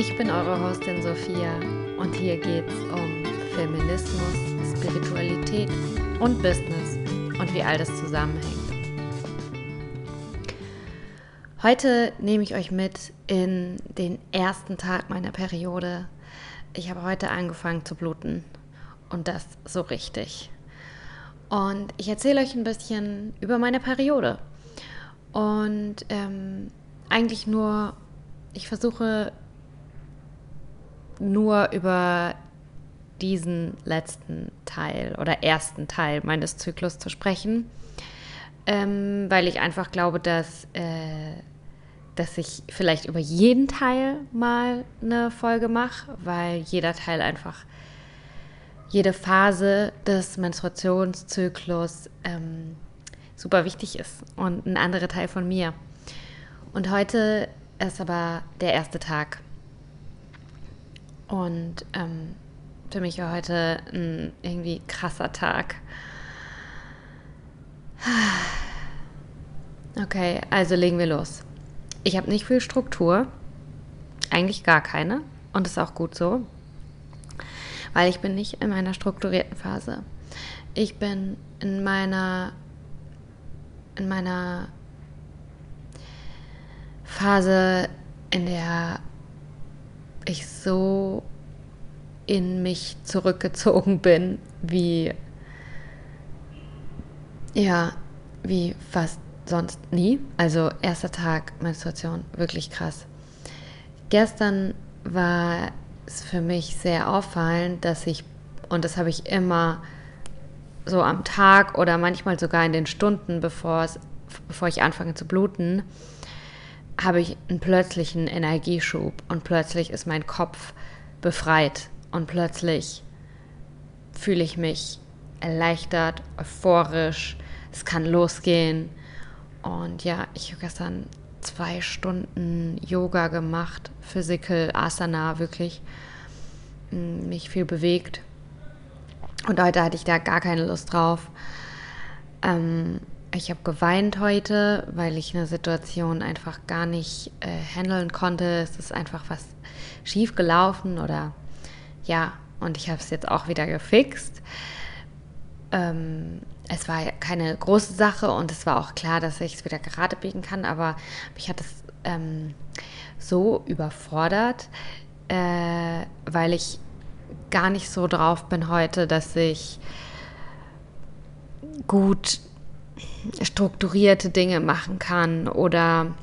Ich bin eure Hostin Sophia und hier geht's um Feminismus, Spiritualität und Business und wie all das zusammenhängt. Heute nehme ich euch mit in den ersten Tag meiner Periode. Ich habe heute angefangen zu bluten und das so richtig. Und ich erzähle euch ein bisschen über meine Periode. Und ähm, eigentlich nur, ich versuche nur über diesen letzten Teil oder ersten Teil meines Zyklus zu sprechen, ähm, weil ich einfach glaube, dass, äh, dass ich vielleicht über jeden Teil mal eine Folge mache, weil jeder Teil einfach, jede Phase des Menstruationszyklus ähm, super wichtig ist und ein anderer Teil von mir. Und heute ist aber der erste Tag. Und ähm, für mich war heute ein irgendwie krasser Tag. Okay, also legen wir los. Ich habe nicht viel Struktur, eigentlich gar keine. Und ist auch gut so, weil ich bin nicht in meiner strukturierten Phase. Ich bin in meiner in meiner Phase, in der ich so in mich zurückgezogen bin, wie ja, wie fast sonst nie. Also erster Tag Menstruation, wirklich krass. Gestern war es für mich sehr auffallend, dass ich, und das habe ich immer so am Tag oder manchmal sogar in den Stunden, bevor, es, bevor ich anfange zu bluten, habe ich einen plötzlichen Energieschub und plötzlich ist mein Kopf befreit und plötzlich fühle ich mich erleichtert, euphorisch, es kann losgehen. Und ja, ich habe gestern zwei Stunden Yoga gemacht, Physical, Asana, wirklich mich viel bewegt. Und heute hatte ich da gar keine Lust drauf. Ähm, ich habe geweint heute, weil ich eine Situation einfach gar nicht äh, handeln konnte. Es ist einfach was schief gelaufen oder ja, und ich habe es jetzt auch wieder gefixt. Ähm, es war keine große Sache und es war auch klar, dass ich es wieder gerade biegen kann, aber mich hat es ähm, so überfordert, äh, weil ich gar nicht so drauf bin heute, dass ich gut strukturierte Dinge machen kann oder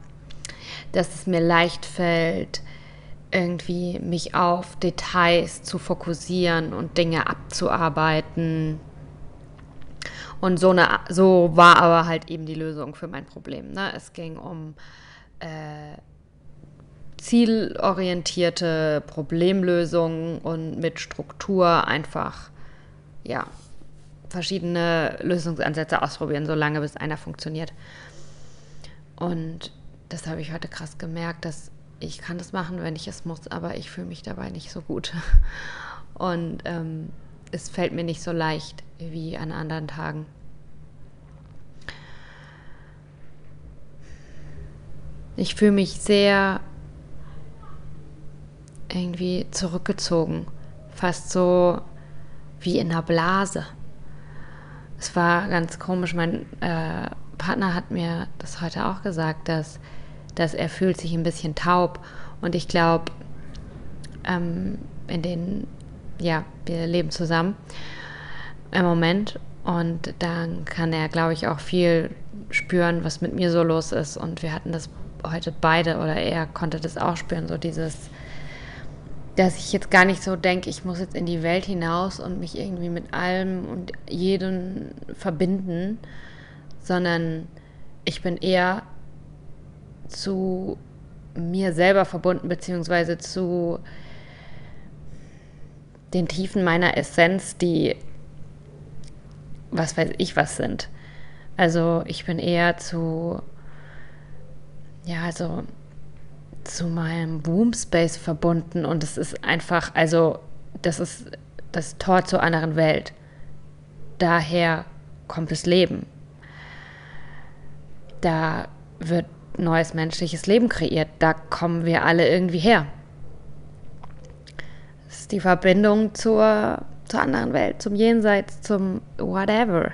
dass es mir leicht fällt, irgendwie mich auf Details zu fokussieren und Dinge abzuarbeiten. Und so, eine, so war aber halt eben die Lösung für mein Problem. Ne? Es ging um äh, zielorientierte Problemlösungen und mit Struktur einfach, ja, verschiedene Lösungsansätze ausprobieren, solange bis einer funktioniert. Und das habe ich heute krass gemerkt, dass ich kann das machen, wenn ich es muss, aber ich fühle mich dabei nicht so gut. Und ähm, es fällt mir nicht so leicht wie an anderen Tagen. Ich fühle mich sehr irgendwie zurückgezogen, fast so wie in einer Blase. Es war ganz komisch. Mein äh, Partner hat mir das heute auch gesagt, dass, dass er fühlt sich ein bisschen taub. Und ich glaube, ähm, in den, ja, wir leben zusammen im Moment. Und dann kann er, glaube ich, auch viel spüren, was mit mir so los ist. Und wir hatten das heute beide, oder er konnte das auch spüren, so dieses dass ich jetzt gar nicht so denke, ich muss jetzt in die Welt hinaus und mich irgendwie mit allem und jedem verbinden, sondern ich bin eher zu mir selber verbunden, beziehungsweise zu den Tiefen meiner Essenz, die was weiß ich was sind. Also ich bin eher zu, ja, also zu meinem Womb Space verbunden und es ist einfach, also das ist das Tor zur anderen Welt. Daher kommt das Leben. Da wird neues menschliches Leben kreiert. Da kommen wir alle irgendwie her. ist die Verbindung zur, zur anderen Welt, zum Jenseits, zum Whatever.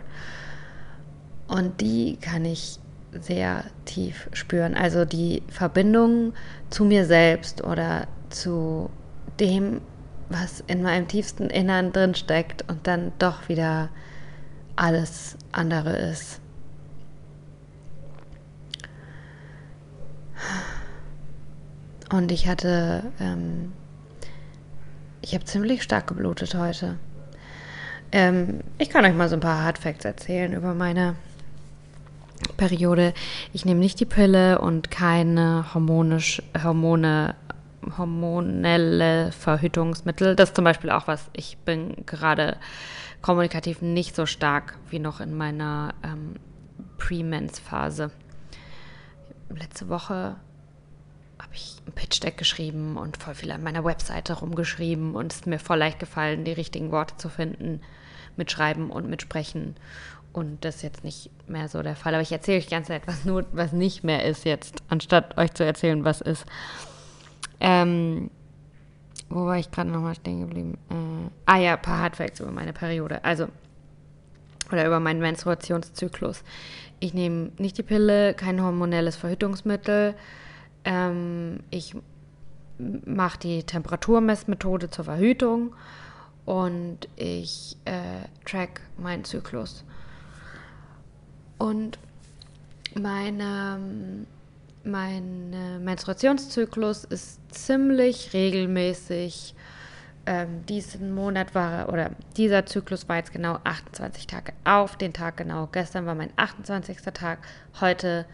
Und die kann ich sehr tief spüren. Also die Verbindung zu mir selbst oder zu dem, was in meinem tiefsten Innern drin steckt und dann doch wieder alles andere ist. Und ich hatte, ähm, ich habe ziemlich stark geblutet heute. Ähm, ich kann euch mal so ein paar Hardfacts erzählen über meine Periode. Ich nehme nicht die Pille und keine hormonisch, Hormone, hormonelle Verhütungsmittel. Das ist zum Beispiel auch was. Ich bin gerade kommunikativ nicht so stark wie noch in meiner ähm, Pre-Mens-Phase. Letzte Woche habe ich ein Pitch-Deck geschrieben und voll viel an meiner Webseite rumgeschrieben und es ist mir voll leicht gefallen, die richtigen Worte zu finden mit Schreiben und mit Sprechen. Und das ist jetzt nicht mehr so der Fall. Aber ich erzähle euch die ganze Zeit, was nur, was nicht mehr ist jetzt, anstatt euch zu erzählen, was ist. Ähm, wo war ich gerade nochmal stehen geblieben? Äh, ah ja, ein paar Hardfacts über meine Periode. Also, oder über meinen Menstruationszyklus. Ich nehme nicht die Pille, kein hormonelles Verhütungsmittel. Ähm, ich mache die Temperaturmessmethode zur Verhütung und ich äh, track meinen Zyklus. Und meine, mein äh, Menstruationszyklus ist ziemlich regelmäßig. Ähm, diesen Monat war, oder dieser Zyklus war jetzt genau 28 Tage auf den Tag genau. Gestern war mein 28. Tag, heute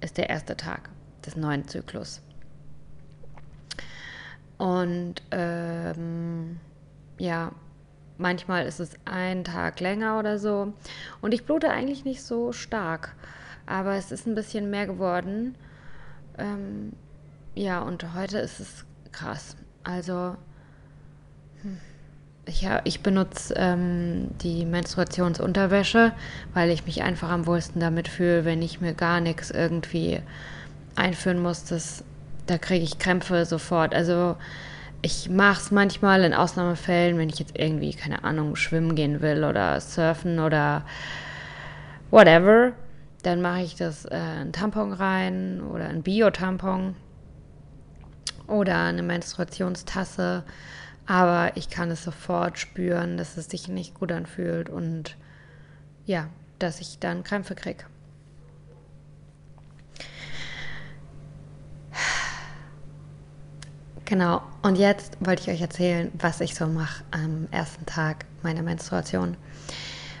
ist der erste Tag des neuen Zyklus. Und ähm, ja, Manchmal ist es ein Tag länger oder so. Und ich blute eigentlich nicht so stark. Aber es ist ein bisschen mehr geworden. Ähm, ja, und heute ist es krass. Also, hm, ich, ich benutze ähm, die Menstruationsunterwäsche, weil ich mich einfach am wohlsten damit fühle, wenn ich mir gar nichts irgendwie einführen muss. Das, da kriege ich Krämpfe sofort. Also, ich mache es manchmal in Ausnahmefällen, wenn ich jetzt irgendwie, keine Ahnung, schwimmen gehen will oder surfen oder whatever. Dann mache ich das äh, ein Tampon rein oder ein Bio-Tampon oder eine Menstruationstasse. Aber ich kann es sofort spüren, dass es sich nicht gut anfühlt und ja, dass ich dann Krämpfe kriege. Genau, und jetzt wollte ich euch erzählen, was ich so mache am ersten Tag meiner Menstruation.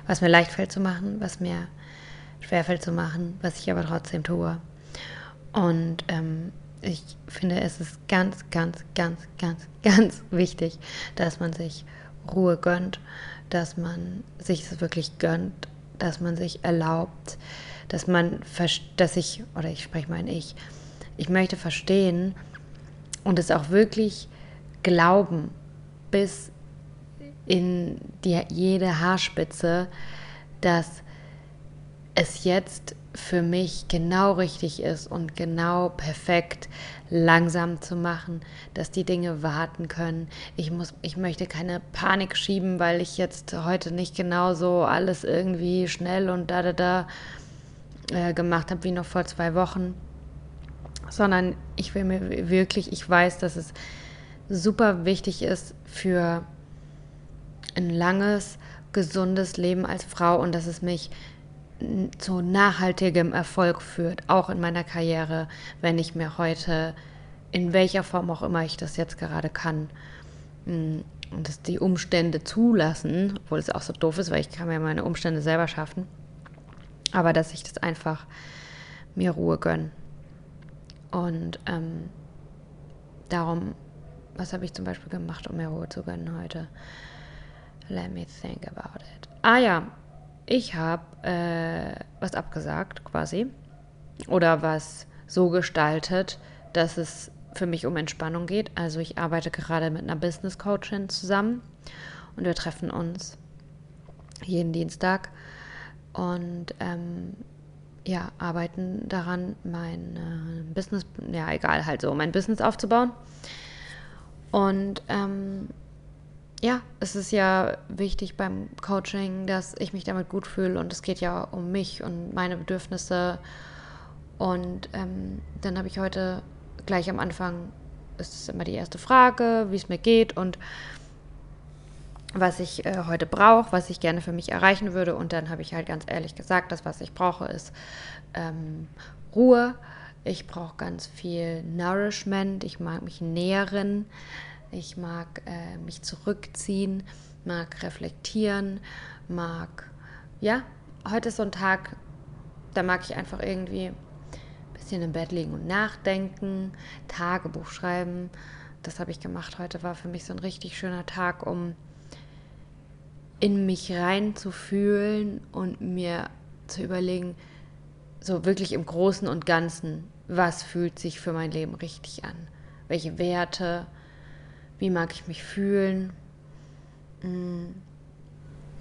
Was mir leicht fällt zu machen, was mir schwer fällt zu machen, was ich aber trotzdem tue. Und ähm, ich finde, es ist ganz, ganz, ganz, ganz, ganz wichtig, dass man sich Ruhe gönnt, dass man sich es wirklich gönnt, dass man sich erlaubt, dass man, dass ich, oder ich spreche mal in ich, ich möchte verstehen, und es auch wirklich glauben bis in die, jede Haarspitze, dass es jetzt für mich genau richtig ist und genau perfekt langsam zu machen, dass die Dinge warten können. Ich muss, ich möchte keine Panik schieben, weil ich jetzt heute nicht genau so alles irgendwie schnell und da da da äh, gemacht habe wie noch vor zwei Wochen sondern ich will mir wirklich, ich weiß, dass es super wichtig ist für ein langes, gesundes Leben als Frau und dass es mich zu nachhaltigem Erfolg führt, auch in meiner Karriere, wenn ich mir heute, in welcher Form auch immer ich das jetzt gerade kann, mm, und dass die Umstände zulassen, obwohl es auch so doof ist, weil ich kann mir meine Umstände selber schaffen, aber dass ich das einfach mir Ruhe gönne. Und ähm, darum, was habe ich zum Beispiel gemacht, um mir Ruhe zu gönnen heute? Let me think about it. Ah ja, ich habe äh, was abgesagt quasi. Oder was so gestaltet, dass es für mich um Entspannung geht. Also ich arbeite gerade mit einer Business Coachin zusammen und wir treffen uns jeden Dienstag. Und ähm, ja, arbeiten daran, mein äh, Business, ja egal, halt so, mein Business aufzubauen. Und ähm, ja, es ist ja wichtig beim Coaching, dass ich mich damit gut fühle und es geht ja um mich und meine Bedürfnisse. Und ähm, dann habe ich heute gleich am Anfang, ist es immer die erste Frage, wie es mir geht und was ich äh, heute brauche, was ich gerne für mich erreichen würde. Und dann habe ich halt ganz ehrlich gesagt, das, was ich brauche, ist ähm, Ruhe. Ich brauche ganz viel Nourishment. Ich mag mich nähren. Ich mag äh, mich zurückziehen, mag reflektieren, mag, ja, heute ist so ein Tag, da mag ich einfach irgendwie ein bisschen im Bett liegen und nachdenken, Tagebuch schreiben. Das habe ich gemacht. Heute war für mich so ein richtig schöner Tag, um in mich reinzufühlen und mir zu überlegen, so wirklich im Großen und Ganzen, was fühlt sich für mein Leben richtig an? Welche Werte, wie mag ich mich fühlen. Mm,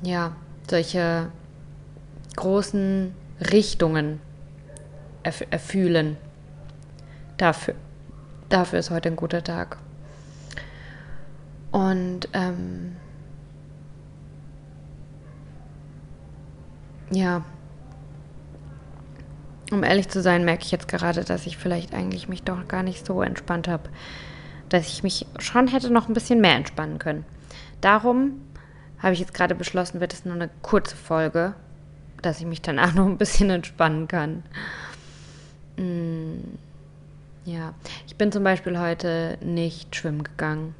ja, solche großen Richtungen erf erfühlen. Dafür, dafür ist heute ein guter Tag. Und ähm, ja, um ehrlich zu sein, merke ich jetzt gerade, dass ich vielleicht eigentlich mich doch gar nicht so entspannt habe dass ich mich schon hätte noch ein bisschen mehr entspannen können. Darum habe ich jetzt gerade beschlossen, wird es nur eine kurze Folge, dass ich mich danach noch ein bisschen entspannen kann. Mm, ja, ich bin zum Beispiel heute nicht schwimmen gegangen.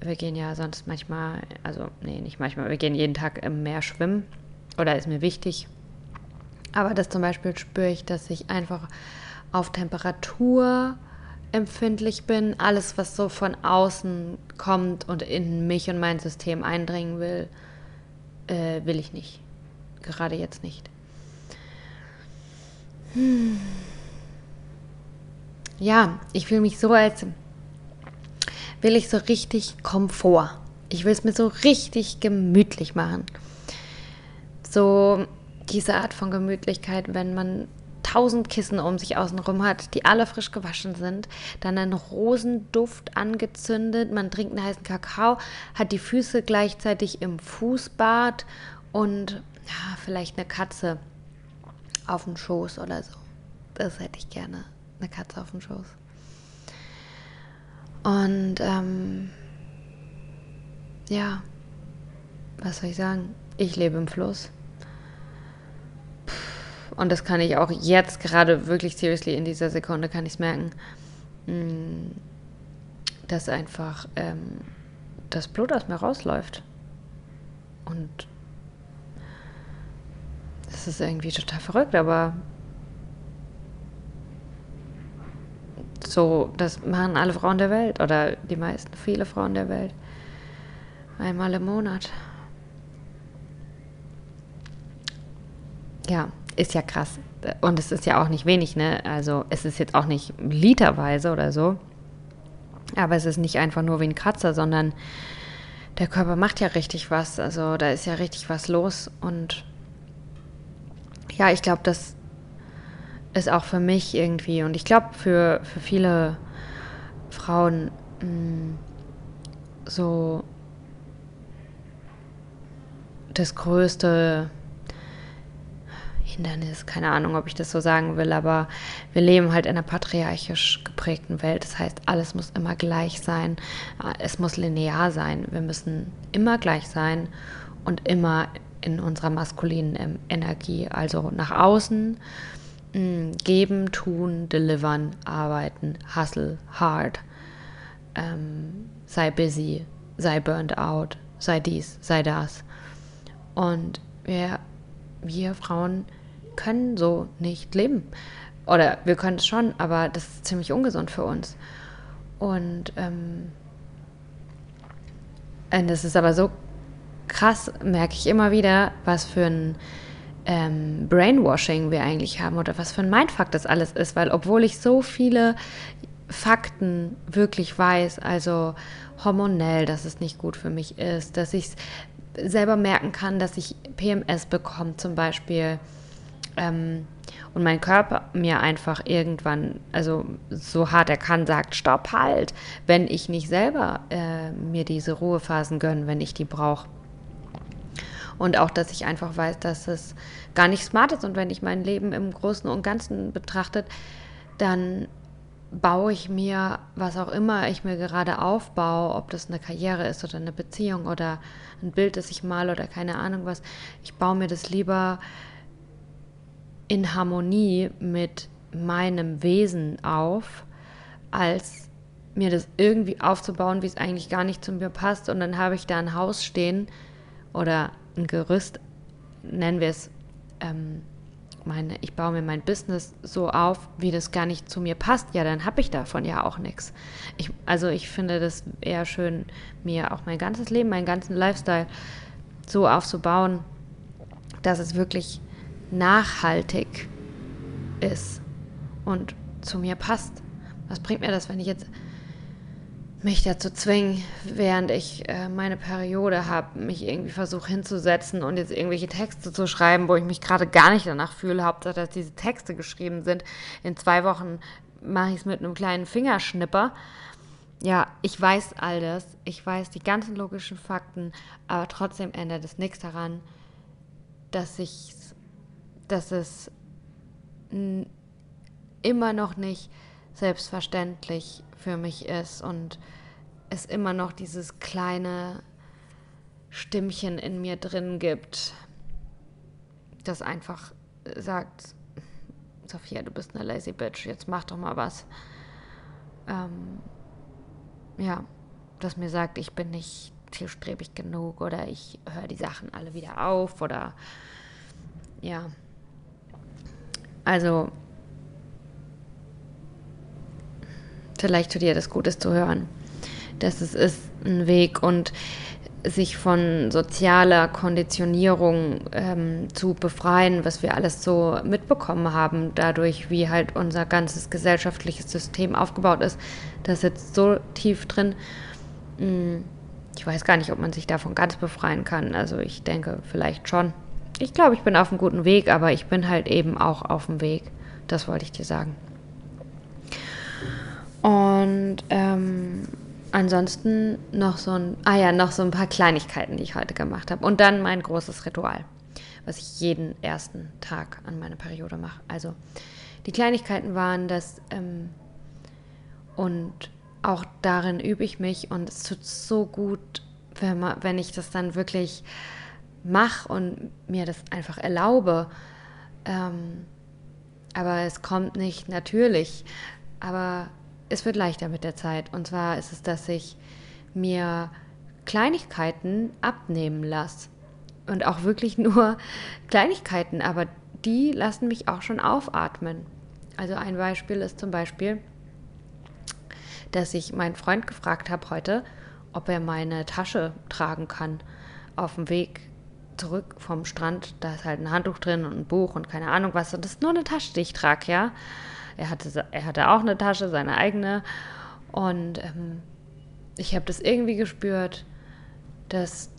Wir gehen ja sonst manchmal, also nee, nicht manchmal, wir gehen jeden Tag im Meer schwimmen. Oder ist mir wichtig. Aber das zum Beispiel spüre ich, dass ich einfach auf Temperatur empfindlich bin. Alles, was so von außen kommt und in mich und mein System eindringen will, äh, will ich nicht. Gerade jetzt nicht. Hm. Ja, ich fühle mich so, als will ich so richtig Komfort. Ich will es mir so richtig gemütlich machen. So diese Art von Gemütlichkeit, wenn man tausend Kissen um sich außenrum hat, die alle frisch gewaschen sind, dann einen Rosenduft angezündet, man trinkt einen heißen Kakao, hat die Füße gleichzeitig im Fußbad und ja, vielleicht eine Katze auf dem Schoß oder so. Das hätte ich gerne, eine Katze auf dem Schoß. Und ähm, ja, was soll ich sagen? Ich lebe im Fluss. Und das kann ich auch jetzt gerade wirklich seriously in dieser Sekunde kann ich es merken, mm, dass einfach ähm, das Blut aus mir rausläuft. Und das ist irgendwie total verrückt, aber so, das machen alle Frauen der Welt oder die meisten, viele Frauen der Welt. Einmal im Monat. Ja, ist ja krass. Und es ist ja auch nicht wenig, ne? Also es ist jetzt auch nicht literweise oder so. Aber es ist nicht einfach nur wie ein Kratzer, sondern der Körper macht ja richtig was. Also da ist ja richtig was los. Und ja, ich glaube, das ist auch für mich irgendwie und ich glaube für, für viele Frauen mh, mm, so das größte Hindernis, keine Ahnung, ob ich das so sagen will, aber wir leben halt in einer patriarchisch geprägten Welt. Das heißt, alles muss immer gleich sein. Es muss linear sein. Wir müssen immer gleich sein und immer in unserer maskulinen Energie, also nach außen mm, geben, tun, delivern, arbeiten, hustle, hard, ähm, sei busy, sei burned out, sei dies, sei das. Und wir, wir Frauen können so nicht leben. Oder wir können es schon, aber das ist ziemlich ungesund für uns. Und, ähm, und das ist aber so krass, merke ich immer wieder, was für ein ähm, Brainwashing wir eigentlich haben oder was für ein Mindfuck das alles ist, weil obwohl ich so viele Fakten wirklich weiß, also hormonell, dass es nicht gut für mich ist, dass ich selber merken kann, dass ich PMS bekomme zum Beispiel, Ähm, und mein Körper mir einfach irgendwann, also so hart er kann, sagt, stopp, halt, wenn ich nicht selber äh, mir diese Ruhephasen gönne, wenn ich die brauche. Und auch, dass ich einfach weiß, dass es gar nicht smart ist. Und wenn ich mein Leben im Großen und Ganzen betrachtet, dann baue ich mir, was auch immer ich mir gerade aufbaue, ob das eine Karriere ist oder eine Beziehung oder ein Bild, das ich male oder keine Ahnung was, ich baue mir das lieber in Harmonie mit meinem Wesen auf, als mir das irgendwie aufzubauen, wie es eigentlich gar nicht zu mir passt. Und dann habe ich da ein Haus stehen oder ein Gerüst, nennen wir es, ähm, meine, ich baue mir mein Business so auf, wie das gar nicht zu mir passt, ja, dann habe ich davon ja auch nichts. Ich, also ich finde das eher schön, mir auch mein ganzes Leben, meinen ganzen Lifestyle so aufzubauen, dass es wirklich nachhaltig ist und zu mir passt. Was bringt mir das, wenn ich jetzt mich dazu zwingen, während ich äh, meine Periode habe, mich irgendwie versuche hinzusetzen und jetzt irgendwelche Texte zu schreiben, wo ich mich gerade gar nicht danach fühle, Hauptsache, dass diese Texte geschrieben sind. In zwei Wochen mache ich es mit einem kleinen Fingerschnipper. Ja, ich weiß all das, ich weiß die ganzen logischen Fakten, aber trotzdem ändert es nichts daran, dass ich dass es immer noch nicht selbstverständlich für mich ist und es immer noch dieses kleine Stimmchen in mir drin gibt, das einfach sagt, Sophia, du bist eine lazy bitch, jetzt mach doch mal was. Ähm, ja, das mir sagt, ich bin nicht zielstrebig genug oder ich höre die Sachen alle wieder auf oder ja, also, vielleicht tut dir das Gutes zu hören. dass es ist ein Weg und sich von sozialer Konditionierung ähm, zu befreien, was wir alles so mitbekommen haben, dadurch, wie halt unser ganzes gesellschaftliches System aufgebaut ist. Das sitzt so tief drin. Hm, ich weiß gar nicht, ob man sich davon ganz befreien kann. Also ich denke vielleicht schon ich glaube, ich bin auf einem guten Weg, aber ich bin halt eben auch auf dem Weg. Das wollte ich dir sagen. Und ähm, ansonsten noch so ein, ah ja, noch so ein paar Kleinigkeiten, die ich heute gemacht habe. Und dann mein großes Ritual, was ich jeden ersten Tag an meiner Periode mache. Also die Kleinigkeiten waren das ähm, und auch darin übe ich mich und es tut so gut, wenn, man, wenn ich das dann wirklich mache und mir das einfach erlaube. Ähm, aber es kommt nicht natürlich. Aber es wird leichter mit der Zeit. Und zwar ist es, dass ich mir Kleinigkeiten abnehmen lasse. Und auch wirklich nur Kleinigkeiten, aber die lassen mich auch schon aufatmen. Also ein Beispiel ist zum Beispiel, dass ich meinen Freund gefragt habe heute, ob er meine Tasche tragen kann auf dem Weg zurück vom Strand, da ist halt ein Handtuch drin und ein Buch und keine Ahnung was. Und das ist nur eine Tasche, die ich trage, ja. Er hatte, er hatte auch eine Tasche, seine eigene. Und ähm, ich habe das irgendwie gespürt, dass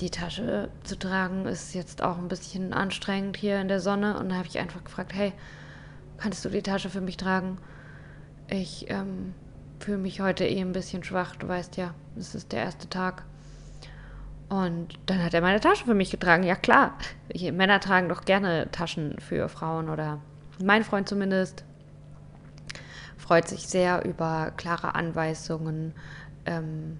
die Tasche zu tragen ist jetzt auch ein bisschen anstrengend hier in der Sonne. Und da habe ich einfach gefragt, hey, kannst du die Tasche für mich tragen? Ich ähm, fühle mich heute eh ein bisschen schwach. Du weißt ja, es ist der erste Tag. Und dann hat er meine Tasche für mich getragen. Ja klar, Männer tragen doch gerne Taschen für Frauen oder mein Freund zumindest freut sich sehr über klare Anweisungen. Ähm,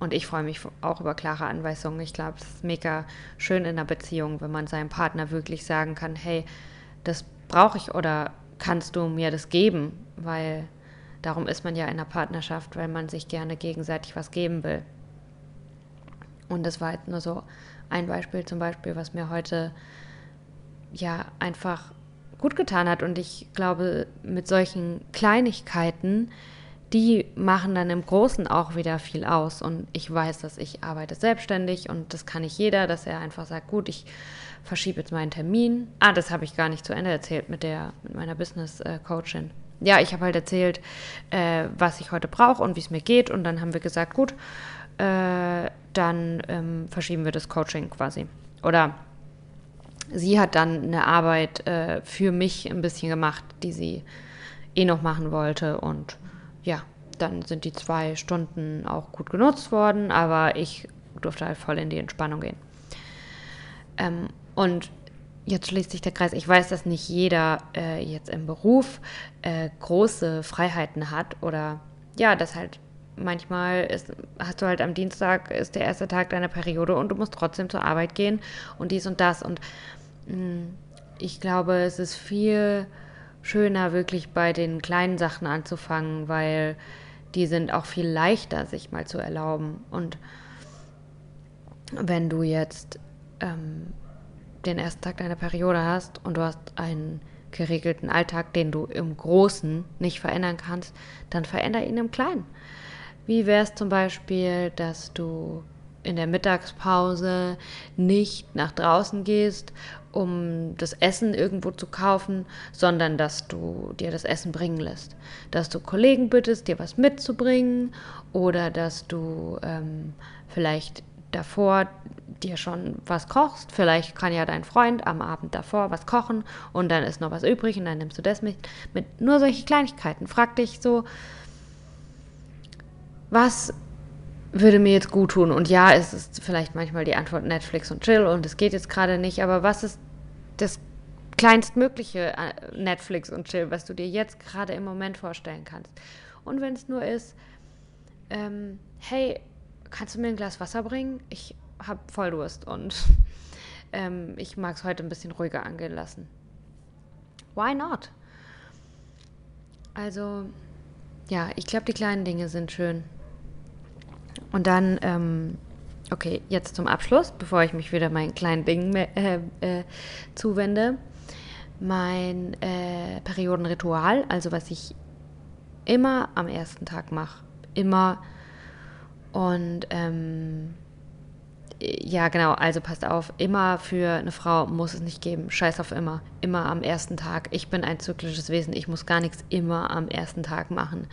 und ich freue mich auch über klare Anweisungen. Ich glaube, es ist mega schön in einer Beziehung, wenn man seinem Partner wirklich sagen kann, hey, das brauche ich oder kannst du mir das geben? Weil darum ist man ja in einer Partnerschaft, weil man sich gerne gegenseitig was geben will. Und das war halt nur so ein Beispiel zum Beispiel, was mir heute ja einfach gut getan hat. Und ich glaube, mit solchen Kleinigkeiten, die machen dann im Großen auch wieder viel aus. Und ich weiß, dass ich arbeite selbstständig und das kann nicht jeder, dass er einfach sagt, gut, ich verschiebe jetzt meinen Termin. Ah, das habe ich gar nicht zu Ende erzählt mit der, mit meiner Business-Coachin. Ja, ich habe halt erzählt, äh, was ich heute brauche und wie es mir geht. Und dann haben wir gesagt, gut, äh, dann ähm, verschieben wir das Coaching quasi. Oder sie hat dann eine Arbeit äh, für mich ein bisschen gemacht, die sie eh noch machen wollte. Und ja, dann sind die zwei Stunden auch gut genutzt worden, aber ich durfte halt voll in die Entspannung gehen. Ähm, und jetzt schließt sich der Kreis. Ich weiß, dass nicht jeder äh, jetzt im Beruf äh, große Freiheiten hat oder ja, dass halt manchmal ist, hast du halt am Dienstag ist der erste Tag deiner Periode und du musst trotzdem zur Arbeit gehen und dies und das. Und mh, mm, ich glaube, es ist viel schöner, wirklich bei den kleinen Sachen anzufangen, weil die sind auch viel leichter, sich mal zu erlauben. Und wenn du jetzt ähm, den ersten Tag deiner Periode hast und du hast einen geregelten Alltag, den du im Großen nicht verändern kannst, dann veränder ihn im Kleinen. Wie wäre es zum Beispiel, dass du in der Mittagspause nicht nach draußen gehst, um das Essen irgendwo zu kaufen, sondern dass du dir das Essen bringen lässt. Dass du Kollegen bittest, dir was mitzubringen oder dass du ähm, vielleicht davor dir schon was kochst. Vielleicht kann ja dein Freund am Abend davor was kochen und dann ist noch was übrig und dann nimmst du das mit. mit nur solche Kleinigkeiten. Frag dich so, was würde mir jetzt gut tun? Und ja, es ist vielleicht manchmal die Antwort Netflix und Chill und es geht jetzt gerade nicht, aber was ist das kleinstmögliche äh, Netflix und Chill, was du dir jetzt gerade im Moment vorstellen kannst? Und wenn es nur ist, ähm, hey, kannst du mir ein Glas Wasser bringen? Ich habe voll Durst und ähm, ich mag es heute ein bisschen ruhiger angehen lassen. Why not? Also, ja, ich glaube, die kleinen Dinge sind schön. Und dann, ähm, okay, jetzt zum Abschluss, bevor ich mich wieder meinen kleinen Dingen äh, äh, zuwende. Mein äh, Periodenritual, also was ich immer am ersten Tag mache, immer und ähm, ja, genau, also passt auf, immer für eine Frau muss es nicht geben. Scheiß auf immer. Immer am ersten Tag. Ich bin ein zyklisches Wesen, ich muss gar nichts immer am ersten Tag machen.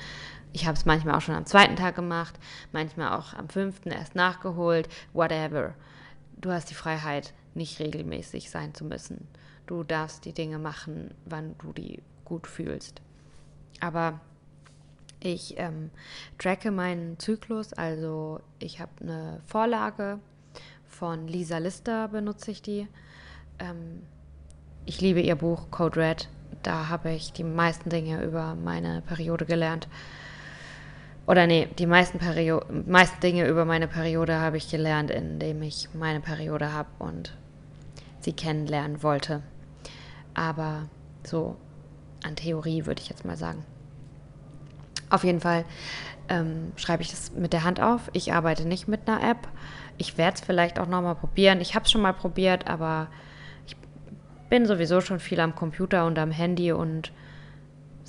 Ich habe es manchmal auch schon am zweiten Tag gemacht, manchmal auch am fünften erst nachgeholt, whatever. Du hast die Freiheit, nicht regelmäßig sein zu müssen. Du darfst die Dinge machen, wann du die gut fühlst. Aber ich ähm, tracke meinen Zyklus, also ich habe eine Vorlage von Lisa Lister, benutze ich die. Ähm, ich liebe ihr Buch Code Red. Da habe ich die meisten Dinge über meine Periode gelernt. Oder nee, die meisten, Perio meisten Dinge über meine Periode habe ich gelernt, indem ich meine Periode habe und sie kennenlernen wollte. Aber so an Theorie würde ich jetzt mal sagen. Auf jeden Fall ähm, schreibe ich das mit der Hand auf. Ich arbeite nicht mit einer App. Ich werde es vielleicht auch nochmal probieren. Ich habe es schon mal probiert, aber ich bin sowieso schon viel am Computer und am Handy und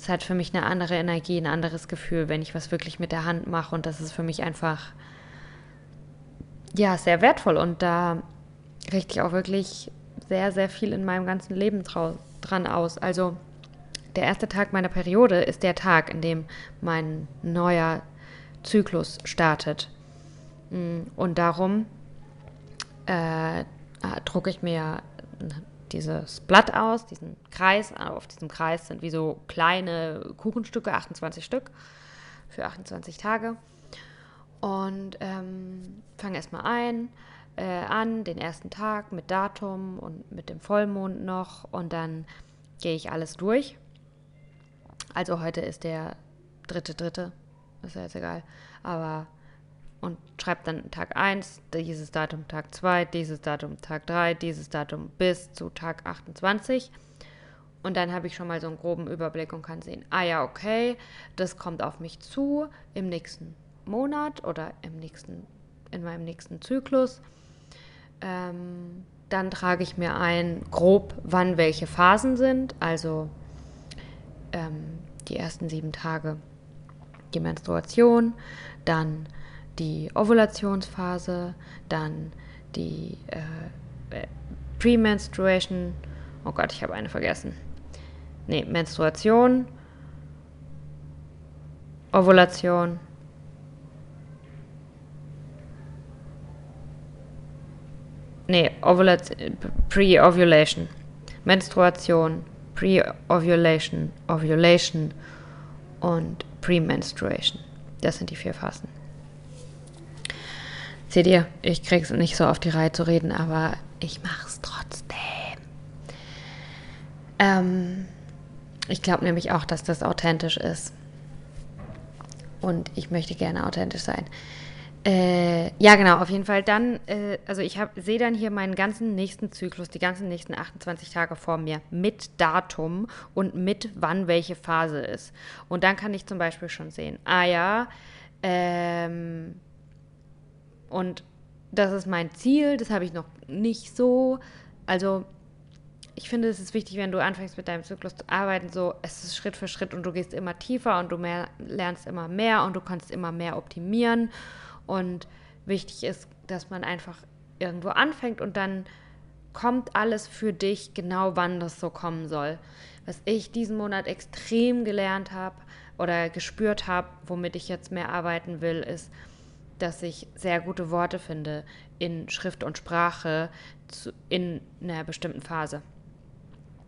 es hat für mich eine andere Energie, ein anderes Gefühl, wenn ich was wirklich mit der Hand mache und das ist für mich einfach ja sehr wertvoll und da richte ich auch wirklich sehr, sehr viel in meinem ganzen Leben dran aus. Also der erste Tag meiner Periode ist der Tag, in dem mein neuer Zyklus startet. Mm, und darum äh, drucke ich mir dieses Blatt aus, diesen Kreis. Auf diesem Kreis sind wie so kleine Kuchenstücke, 28 Stück für 28 Tage. Und ähm, fange erstmal ein, äh, an, den ersten Tag mit Datum und mit dem Vollmond noch. Und dann gehe ich alles durch. Also heute ist der dritte, dritte, ist ja jetzt egal. Aber und schreibt dann Tag 1, dieses Datum Tag 2, dieses Datum Tag 3, dieses Datum bis zu Tag 28. Und dann habe ich schon mal so einen groben Überblick und kann sehen, ah ja, okay, das kommt auf mich zu im nächsten Monat oder im nächsten, in meinem nächsten Zyklus. Ähm, dann trage ich mir ein, grob, wann welche Phasen sind. Also ähm, die ersten sieben Tage die Menstruation, dann die Ovulationsphase, dann die äh, Premenstruation, oh Gott, ich habe eine vergessen. Ne, Menstruation, Ovulation, nee, Pre-Ovulation, Menstruation, Pre-Ovulation, Ovulation und Premenstruation. Das sind die vier Phasen. Seht ihr, ich krieg's nicht so auf die Reihe zu reden, aber ich mach's trotzdem. Ähm, ich glaube nämlich auch, dass das authentisch ist. Und ich möchte gerne authentisch sein. Äh, ja, genau, auf jeden Fall. Dann, äh, also ich sehe dann hier meinen ganzen nächsten Zyklus, die ganzen nächsten 28 Tage vor mir mit Datum und mit wann welche Phase ist. Und dann kann ich zum Beispiel schon sehen, ah ja, ähm, und das ist mein Ziel, das habe ich noch nicht so. Also ich finde, es ist wichtig, wenn du anfängst mit deinem Zyklus zu arbeiten, so es ist Schritt für Schritt und du gehst immer tiefer und du mehr, lernst immer mehr und du kannst immer mehr optimieren. Und wichtig ist, dass man einfach irgendwo anfängt und dann kommt alles für dich genau, wann das so kommen soll. Was ich diesen Monat extrem gelernt habe oder gespürt habe, womit ich jetzt mehr arbeiten will, ist, dass ich sehr gute Worte finde in Schrift und Sprache zu, in einer bestimmten Phase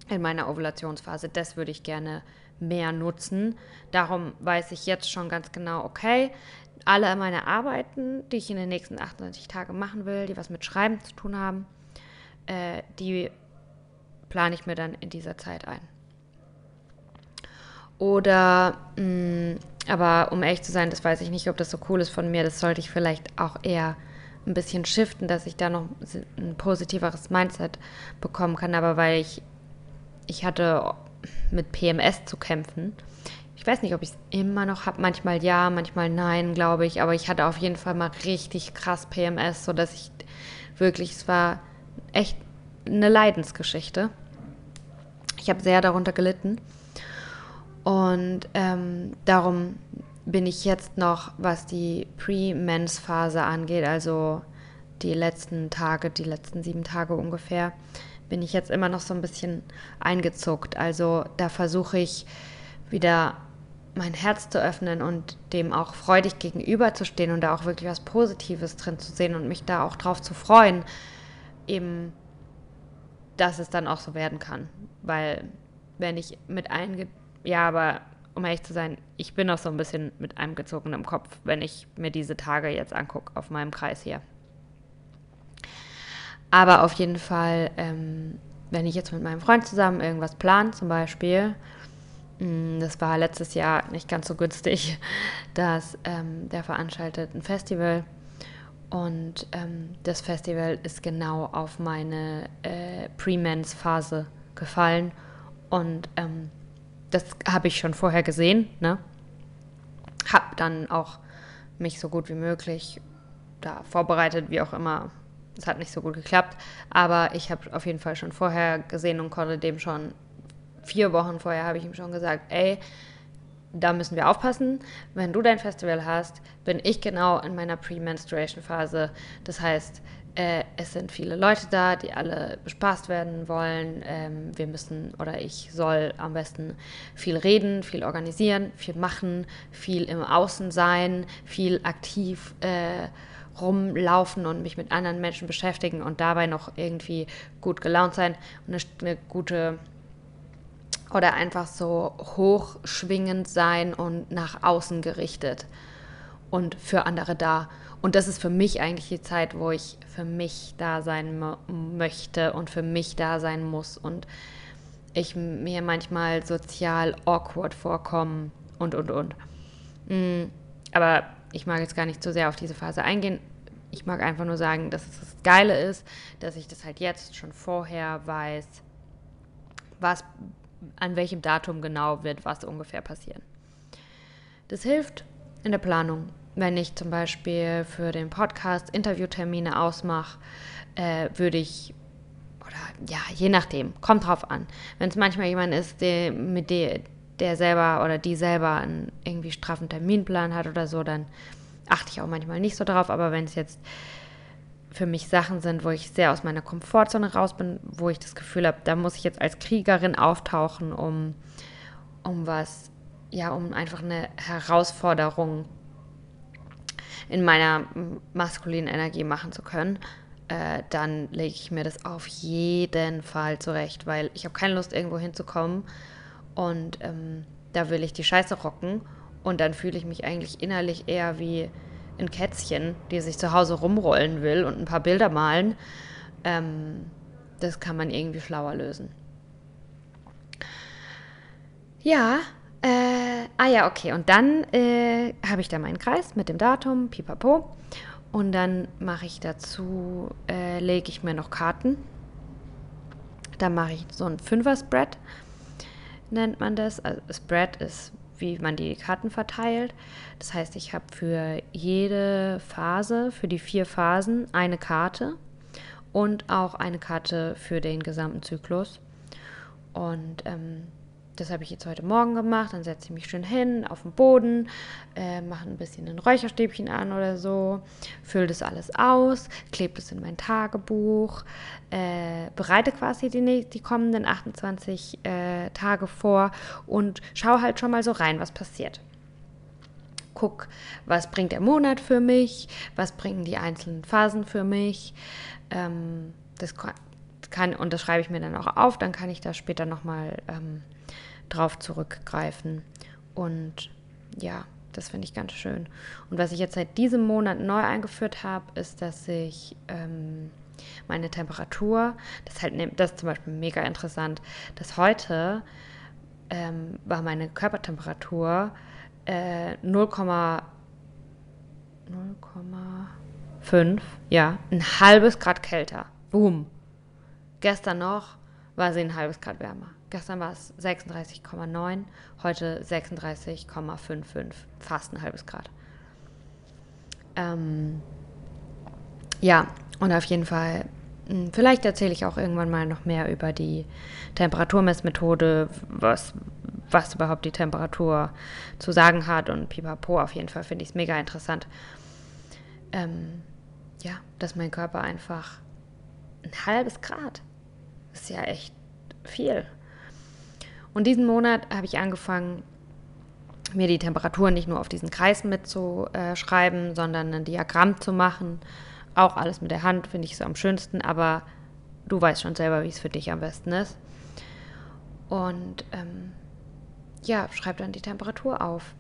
in meiner Ovulationsphase. Das würde ich gerne mehr nutzen. Darum weiß ich jetzt schon ganz genau, okay, alle meine Arbeiten, die ich in den nächsten 98 Tagen machen will, die was mit Schreiben zu tun haben, äh, die plane ich mir dann in dieser Zeit ein. Oder, mh, mm, aber um ehrlich zu sein, das weiß ich nicht, ob das so cool ist von mir. Das sollte ich vielleicht auch eher ein bisschen shiften, dass ich da noch ein positiveres Mindset bekommen kann. Aber weil ich ich hatte mit PMS zu kämpfen. Ich weiß nicht, ob ich es immer noch habe. Manchmal ja, manchmal nein, glaube ich. Aber ich hatte auf jeden Fall mal richtig krass PMS, sodass ich wirklich, es war echt eine Leidensgeschichte. Ich habe sehr darunter gelitten. Und ähm, darum bin ich jetzt noch, was die Pre-Mens-Phase angeht, also die letzten Tage, die letzten sieben Tage ungefähr, bin ich jetzt immer noch so ein bisschen eingezuckt. Also da versuche ich wieder mein Herz zu öffnen und dem auch freudig gegenüberzustehen und da auch wirklich was Positives drin zu sehen und mich da auch drauf zu freuen, eben, dass es dann auch so werden kann. Weil wenn ich mit einem, ja, aber um ehrlich zu sein, ich bin auch so ein bisschen mit einem gezogenen Kopf, wenn ich mir diese Tage jetzt angucke auf meinem Kreis hier. Aber auf jeden Fall, ähm, wenn ich jetzt mit meinem Freund zusammen irgendwas plane, zum Beispiel, mm, das war letztes Jahr nicht ganz so günstig, dass ähm, der veranstaltet ein Festival und ähm, das Festival ist genau auf meine äh, Pre-Mens-Phase gefallen und ähm, das habe ich schon vorher gesehen, ne? Hab dann auch mich so gut wie möglich da vorbereitet, wie auch immer es hat nicht so gut geklappt, aber ich habe auf jeden Fall schon vorher gesehen und konnte dem schon vier Wochen vorher habe ich ihm schon gesagt, ey, da müssen wir aufpassen. Wenn du dein Festival hast, bin ich genau in meiner Pre-Menstruation-Phase. Das heißt, äh, es sind viele Leute da, die alle bespaßt werden wollen. Ähm, wir müssen oder ich soll am besten viel reden, viel organisieren, viel machen, viel im Außen sein, viel aktiv äh, rumlaufen und mich mit anderen Menschen beschäftigen und dabei noch irgendwie gut gelaunt sein und eine, eine gute oder einfach so hochschwingend sein und nach außen gerichtet und für andere da. Und das ist für mich eigentlich die Zeit, wo ich für mich da sein möchte und für mich da sein muss und ich mir manchmal sozial awkward vorkomme und, und, und. Mm, aber ich mag jetzt gar nicht zu sehr auf diese Phase eingehen. Ich mag einfach nur sagen, dass es das Geile ist, dass ich das halt jetzt schon vorher weiß, was an welchem Datum genau wird was ungefähr passieren. Das hilft in der Planung. Wenn ich zum Beispiel für den Podcast Interviewtermine ausmache, äh, würde ich oder ja, je nachdem, kommt drauf an. Wenn es manchmal jemand ist, der, mit der, der selber oder die selber einen irgendwie straffen Terminplan hat oder so, dann achte ich auch manchmal nicht so drauf, aber wenn es jetzt für mich Sachen sind, wo ich sehr aus meiner Komfortzone raus bin, wo ich das Gefühl habe, da muss ich jetzt als Kriegerin auftauchen, um, um was, ja, um einfach eine Herausforderung in meiner maskulinen Energie machen zu können, äh, dann lege ich mir das auf jeden Fall zurecht, weil ich habe keine Lust, irgendwo hinzukommen und ähm, da will ich die Scheiße rocken und dann fühle ich mich eigentlich innerlich eher wie ein Kätzchen, die sich zu Hause rumrollen will und ein paar Bilder malen. Ähm, das kann man irgendwie schlauer lösen. Ja, äh, ah ja, okay. Und dann äh, habe ich da meinen Kreis mit dem Datum, pipapo. Und dann mache ich dazu, äh, lege ich mir noch Karten. Dann mache ich so ein Fünfer-Spread, nennt man das. Also Spread ist, wie man die Karten verteilt. Das heißt, ich habe für jede Phase, für die vier Phasen, eine Karte und auch eine Karte für den gesamten Zyklus. Und ähm, das habe ich jetzt heute Morgen gemacht. Dann setze ich mich schön hin auf den Boden, äh, mache ein bisschen ein Räucherstäbchen an oder so, fülle das alles aus, klebe es in mein Tagebuch, äh, bereite quasi die, die kommenden 28 äh, Tage vor und schaue halt schon mal so rein, was passiert. Guck, was bringt der Monat für mich, was bringen die einzelnen Phasen für mich. Ähm, das kann, und das schreibe ich mir dann auch auf, dann kann ich da später nochmal ähm, drauf zurückgreifen. Und ja, das finde ich ganz schön. Und was ich jetzt seit diesem Monat neu eingeführt habe, ist, dass ich ähm, meine Temperatur, das halt das ist zum Beispiel mega interessant, dass heute ähm, war meine Körpertemperatur äh, 0,5, ja, ein halbes Grad kälter. Boom. Gestern noch war sie ein halbes Grad wärmer. Gestern war es 36,9, heute 36,55, fast ein halbes Grad. Ähm, ja, und auf jeden Fall, hm, vielleicht erzähle ich auch irgendwann mal noch mehr über die Temperaturmessmethode, was, was überhaupt die Temperatur zu sagen hat und pipapo. Auf jeden Fall finde ich es mega interessant. Ähm, ja, dass mein Körper einfach ein halbes Grad ist ja echt viel. Und diesen Monat habe ich angefangen, mir die Temperatur nicht nur auf diesen Kreis mitzuschreiben, sondern ein Diagramm zu machen. Auch alles mit der Hand finde ich so am schönsten, aber du weißt schon selber, wie es für dich am besten ist. Und ähm, ja, schreib dann die Temperatur auf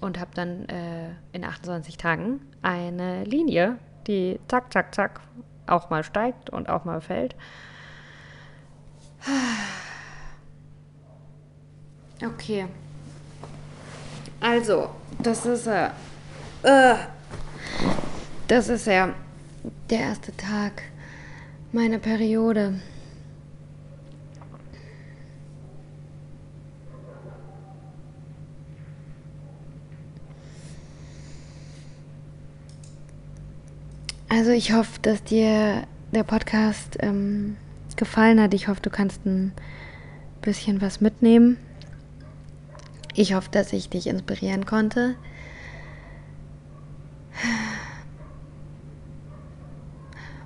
und habe dann äh, in 28 Tagen eine Linie, die zack, zack, zack auch mal steigt und auch mal fällt. Okay. Also, das ist äh, äh, das ist ja der erste Tag meiner Periode. Also ich hoffe, dass dir der Podcast ähm, gefallen hat. Ich hoffe, du kannst ein bisschen was mitnehmen. Ich hoffe, dass ich dich inspirieren konnte.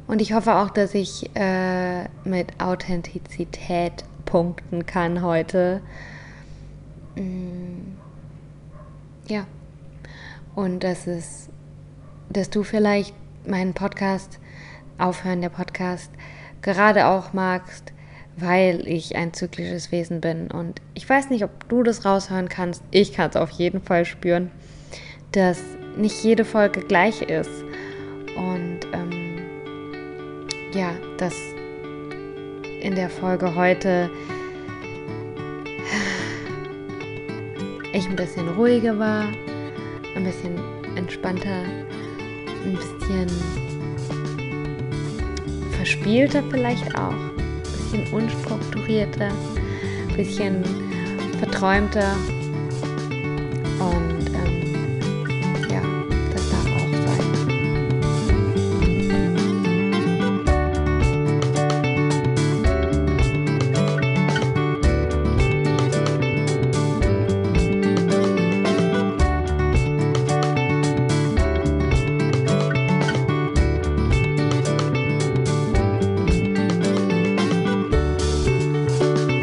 Und ich hoffe auch, dass ich äh, mit Authentizität punkten kann heute. Mm, ja. Und dass es, dass du vielleicht meinen Podcast, Aufhören der Podcast, gerade auch magst, weil ich ein zyklisches Wesen bin. Und ich weiß nicht, ob du das raushören kannst. Ich kann es auf jeden Fall spüren, dass nicht jede Folge gleich ist. Und ähm, ja, dass in der Folge heute ich ein bisschen ruhiger war, ein bisschen entspannter, ein bisschen verspielter vielleicht auch, bisschen unstrukturierter, bisschen verträumter. Und